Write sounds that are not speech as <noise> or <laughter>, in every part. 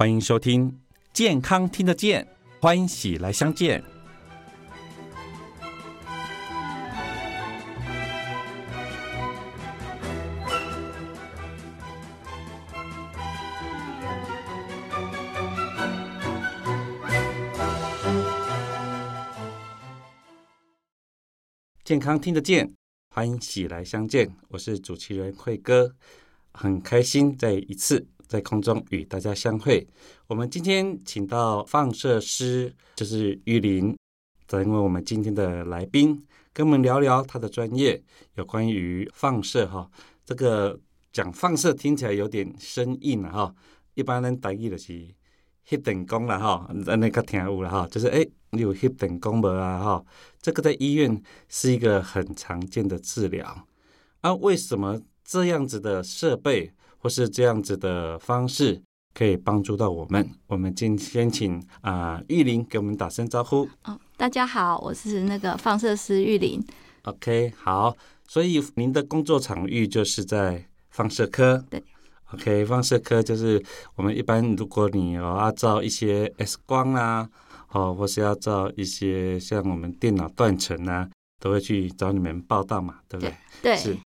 欢迎收听《健康听得见》，欢迎喜来相见。健康听得见，欢迎喜来相见。我是主持人慧哥，很开心再一次在空中与大家相会。我们今天请到放射师，就是玉林，成为我们今天的来宾，跟我们聊聊他的专业，有关于放射哈。这个讲放射听起来有点生硬了哈，一般人大意的是。翕电光了哈，那个听有了哈，就是哎，你有翕电光无啊哈？这个在医院是一个很常见的治疗啊。为什么这样子的设备或是这样子的方式可以帮助到我们？我们今天请啊玉林给我们打声招呼。哦，大家好，我是那个放射师玉林。OK，好，所以您的工作场域就是在放射科。对。OK，放射科就是我们一般，如果你有要照一些 X 光啊，哦，或是要照一些像我们电脑断层啊，都会去找你们报道嘛，对不对？对。是。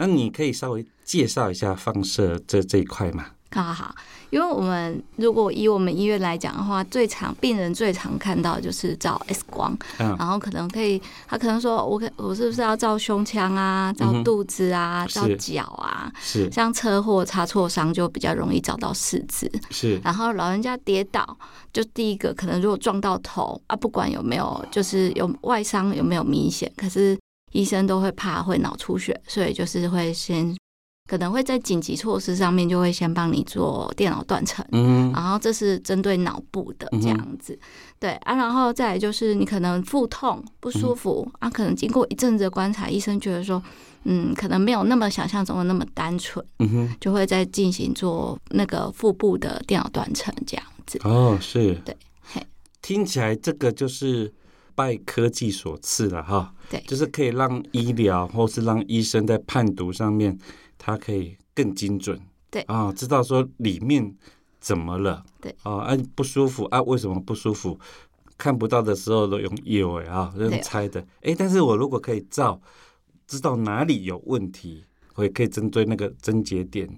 那你可以稍微介绍一下放射这这一块吗？好好。好，因为我们如果以我们医院来讲的话，最常病人最常看到就是照 X 光，嗯。然后可能可以，他可能说，我可我是不是要照胸腔啊，照肚子啊，照脚啊？是，像车祸擦挫伤就比较容易找到四肢。是，然后老人家跌倒，就第一个可能如果撞到头啊，不管有没有就是有外伤有没有明显，可是医生都会怕会脑出血，所以就是会先。可能会在紧急措施上面就会先帮你做电脑断层，嗯，然后这是针对脑部的这样子，对啊，然后再来就是你可能腹痛不舒服啊，可能经过一阵子的观察，医生觉得说，嗯，可能没有那么想象中的那么单纯，嗯哼，就会再进行做那个腹部的电脑断层这样子。哦，是，对，嘿，听起来这个就是拜科技所赐了哈，对，就是可以让医疗或是让医生在判读上面。它可以更精准，对。啊，知道说里面怎么了，对。啊，啊不舒服啊，为什么不舒服？看不到的时候都用以为啊，用猜的，哎，但是我如果可以照，知道哪里有问题，我也可以针对那个症结点，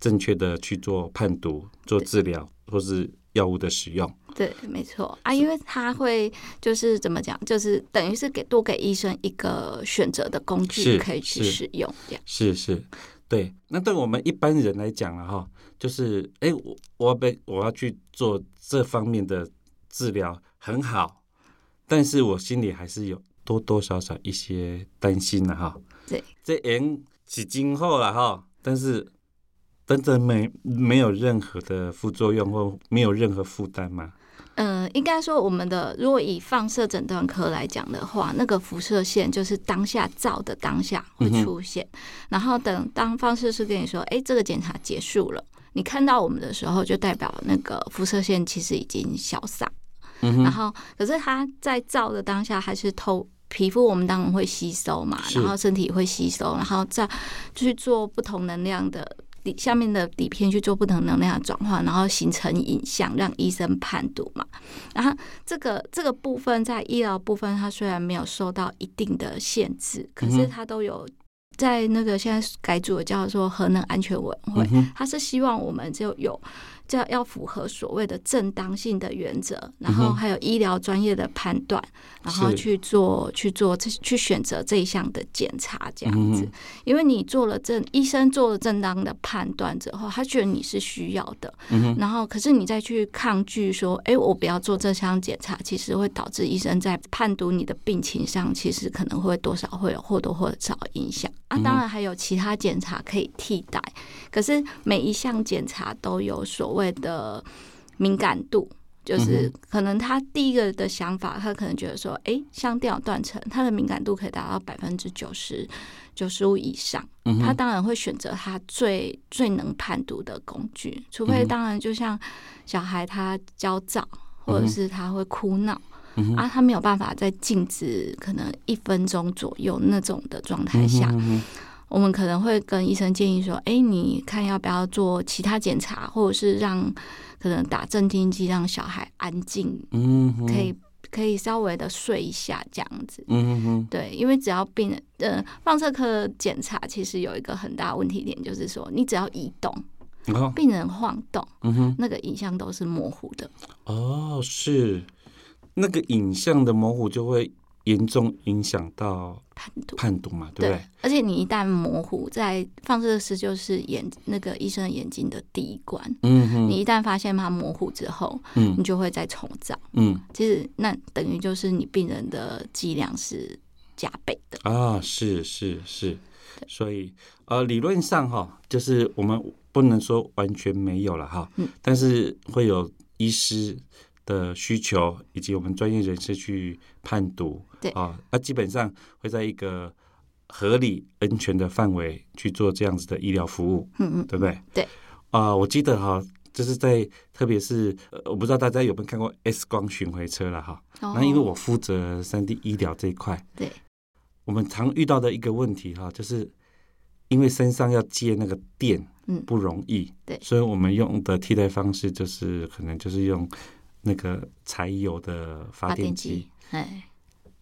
正确的去做判读、做治疗或是药物的使用。对，没错啊，因为他会就是怎么讲，就是等于是给多给医生一个选择的工具，可以去使用，这样是是。对，那对我们一般人来讲了哈，就是哎，我我要被我要去做这方面的治疗很好，但是我心里还是有多多少少一些担心的哈。对，这人是今后了哈，但是真的没没有任何的副作用或没有任何负担吗？嗯，应该说我们的如果以放射诊断科来讲的话，那个辐射线就是当下照的当下会出现，然后等当放射师跟你说，哎，这个检查结束了，你看到我们的时候，就代表那个辐射线其实已经消散。嗯然后可是它在照的当下还是透皮肤，我们当然会吸收嘛，然后身体会吸收，然后再去做不同能量的。底下面的底片去做不同能量的转换，然后形成影像，让医生判读嘛。然后这个这个部分在医疗部分，它虽然没有受到一定的限制，可是它都有在那个现在改组的叫做核能安全委员会，他是希望我们就有。这要符合所谓的正当性的原则，然后还有医疗专业的判断，然后去做去做这去选择这一项的检查这样子。因为你做了正医生做了正当的判断之后，他觉得你是需要的，然后可是你再去抗拒说，哎，我不要做这项检查，其实会导致医生在判读你的病情上，其实可能会多少会有或多或少影响啊。当然还有其他检查可以替代，可是每一项检查都有所。谓的敏感度，就是可能他第一个的想法，他可能觉得说，哎，像电脑断层，它的敏感度可以达到百分之九十九十五以上，他当然会选择他最最能判读的工具，除非当然就像小孩他焦躁，或者是他会哭闹啊，他没有办法在静止可能一分钟左右那种的状态下。我们可能会跟医生建议说，哎，你看要不要做其他检查，或者是让可能打镇静剂，让小孩安静，嗯，可以可以稍微的睡一下这样子。嗯哼，对，因为只要病人呃放射科检查，其实有一个很大问题点，就是说你只要移动，病人晃动，嗯哼，那个影像都是模糊的。哦，是那个影像的模糊就会严重影响到判读。判读嘛，对不对？而且你一旦模糊，在放射师就是眼那个医生的眼睛的第一关。嗯哼，你一旦发现它模糊之后，嗯你就会再重照。嗯其实那等于就是你病人的剂量是加倍的。啊，是是是，所以呃，理论上哈，就是我们不能说完全没有了哈，嗯，但是会有医师的需求以及我们专业人士去判读，对啊，那基本上会在一个合理安全的范围去做这样子的医疗服务，嗯嗯，对不对？对。啊、我记得哈，就是在特别是、呃我不知道大家有没有看过 X 光巡回车了哈。哦那因为我负责三 D 医疗这一块，对，我们常遇到的一个问题哈，就是因为身上要接那个电嗯不容易，对所以我们用的替代方式就是可能就是用那个柴油的发电机，哎，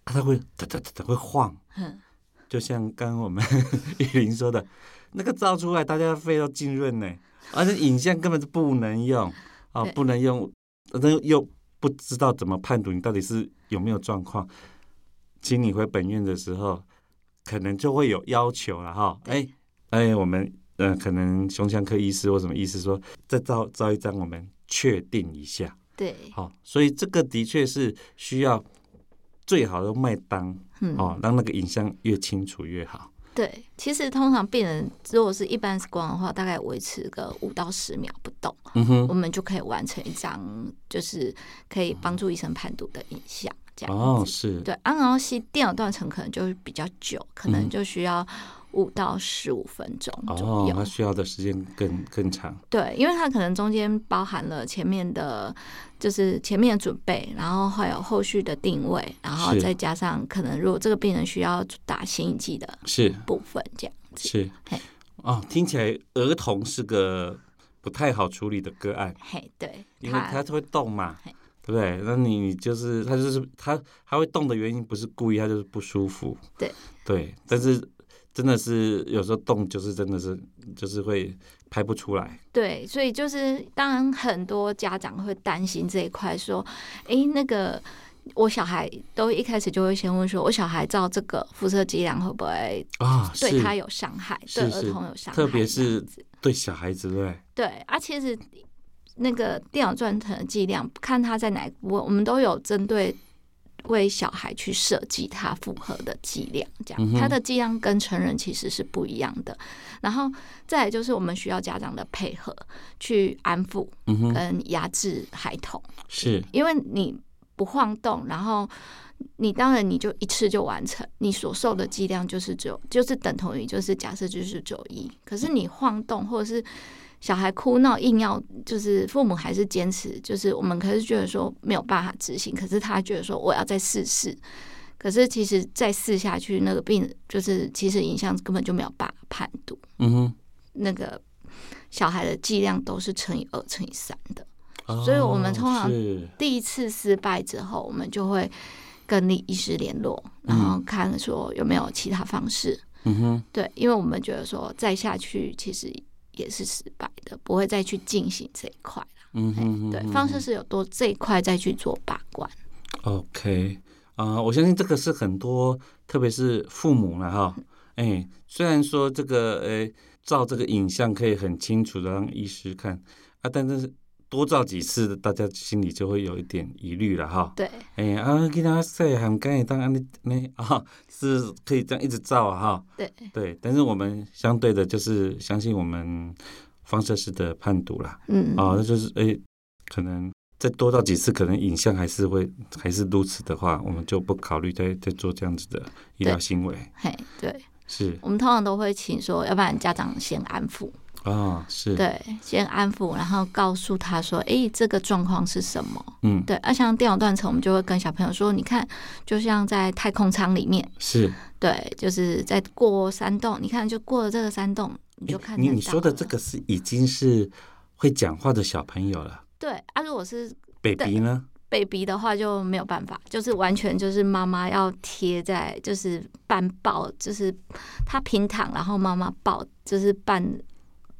啊它会哒哒哒哒会晃，嗯，<laughs> 就像刚刚我们 <laughs> 玉林说的，那个照出来大家肺都浸润呢，而且影像根本就不能用啊，不能用，那又不知道怎么判读你到底是有没有状况。请你回本院的时候，可能就会有要求了哈。哎哎，我们呃，可能胸腔科医师或什么医师说，再照照一张，我们确定一下。对，好、所以这个的确是需要最好的麦当嗯，哦，让那个影像越清楚越好。对。其实通常病人如果是一般 X 光的话，大概维持个五到十秒不动，嗯哼，我们就可以完成一张就是可以帮助医生判读的影像，这样子。哦，是，对，啊，然后吸电脑断层可能就会比较久，可能嗯就需要五到十五分钟左哦，他。需要的时间更更长。对，因为它可能中间包含了前面的，就是前面的准备，然后还有后续的定位，然后再加上可能如果这个病人需要打新一剂的是部分，这样子。是嘿，哦，听起来儿童是个不太好处理的个案，嘿，对，因为他会动嘛嘿，对不对？那你你就是他就是他，他会动的原因不是故意，他就是不舒服。对对，但是真的是有时候动就是真的是就是会拍不出来。对，所以就是当然很多家长会担心这一块，说，诶，那个我小孩都一开始就会先问说，我小孩照这个辐射剂量会不会啊，对他有伤害，对儿童有伤害，特别是对小孩子对对？对啊，其实那个电脑断层的剂量，看他在哪个部位，我们都有针对为小孩去设计他符合的剂量，这样、他的剂量跟成人其实是不一样的。然后再来就是我们需要家长的配合，去安抚跟压制孩童，是因为你不晃动，然后。你当然你就一次就完成，你所受的剂量就是只有就是等同于就是假设就是九一，可是你晃动或者是小孩哭闹硬要，就是父母还是坚持，就是我们可是觉得说没有办法执行，可是他觉得说我要再试试，可是其实再试下去，那个病就是其实影像根本就没有办法判读，嗯哼，那个小孩的剂量都是乘以二乘以三的。哦所以我们通常第一次失败之后，我们就会跟你医师联络，然后看说有没有其他方式。嗯哼，对，因为我们觉得说再下去其实也是失败的，不会再去进行这一块了。嗯哼，哼方式是有多这一块再去做把关。OK 啊、我相信这个是很多，特别是父母了哈。哎，虽然说这个呃照这个影像可以很清楚的让医师看啊，但是多照几次，大家心里就会有一点疑虑了哈。对，哎啊，给他晒很干，当然你你啊 <laughs> 是可以这样一直照啊哈。对对，但是我们相对的就是相信我们放射师的判读啦。嗯，啊，那就是哎，可能再多照几次，可能影像还是会还是如此的话，我们就不考虑再再做这样子的医疗行为。嘿，对，是我们通常都会请说，要不然家长先安抚，啊，是，对，先安抚，然后告诉他说，哎，这个状况是什么？嗯，对，而像电脑断层，我们就会跟小朋友说，你看，就像在太空舱里面，是，对，就是在过山洞，你看，就过了这个山洞，你就看你你说的这个是已经是会讲话的小朋友了，对啊，如果是 baby 呢？baby 的话就没有办法，就是完全就是妈妈要贴在，就是半抱，就是他平躺，然后妈妈抱，就是半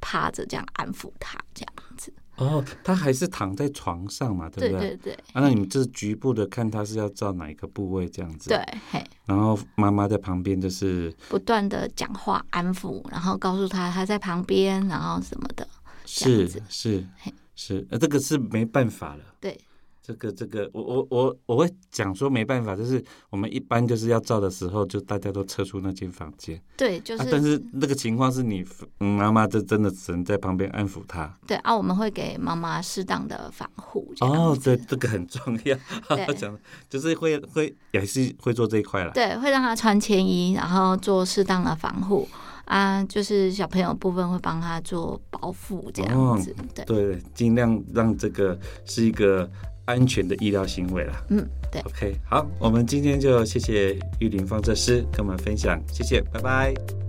趴着这样安抚他这样子。哦，他还是躺在床上嘛，对不对？对对对啊，那你们就是局部的看他是要照哪一个部位这样子，对，，嘿，然后妈妈在旁边就是不断的讲话安抚，然后告诉他他在旁边，然后什么的。是是是，呃，这个是没办法了。对，这个这个，我我我我会讲说没办法，就是我们一般就是要照的时候，就大家都撤出那间房间、对，就是、啊。但是那个情况是你嗯妈妈这真的只能在旁边安抚她。对啊，我们会给妈妈适当的防护。哦，子对，这个很重要。<laughs> 讲就是会会也是会做这一块了。对，会让她穿铅衣，然后做适当的防护啊，就是小朋友部分会帮他做包覆这样子。对，对，尽量让这个是一个安全的医疗行为啦。嗯，对。OK，好，我们今天就谢谢玉林放射师跟我们分享，谢谢，拜拜。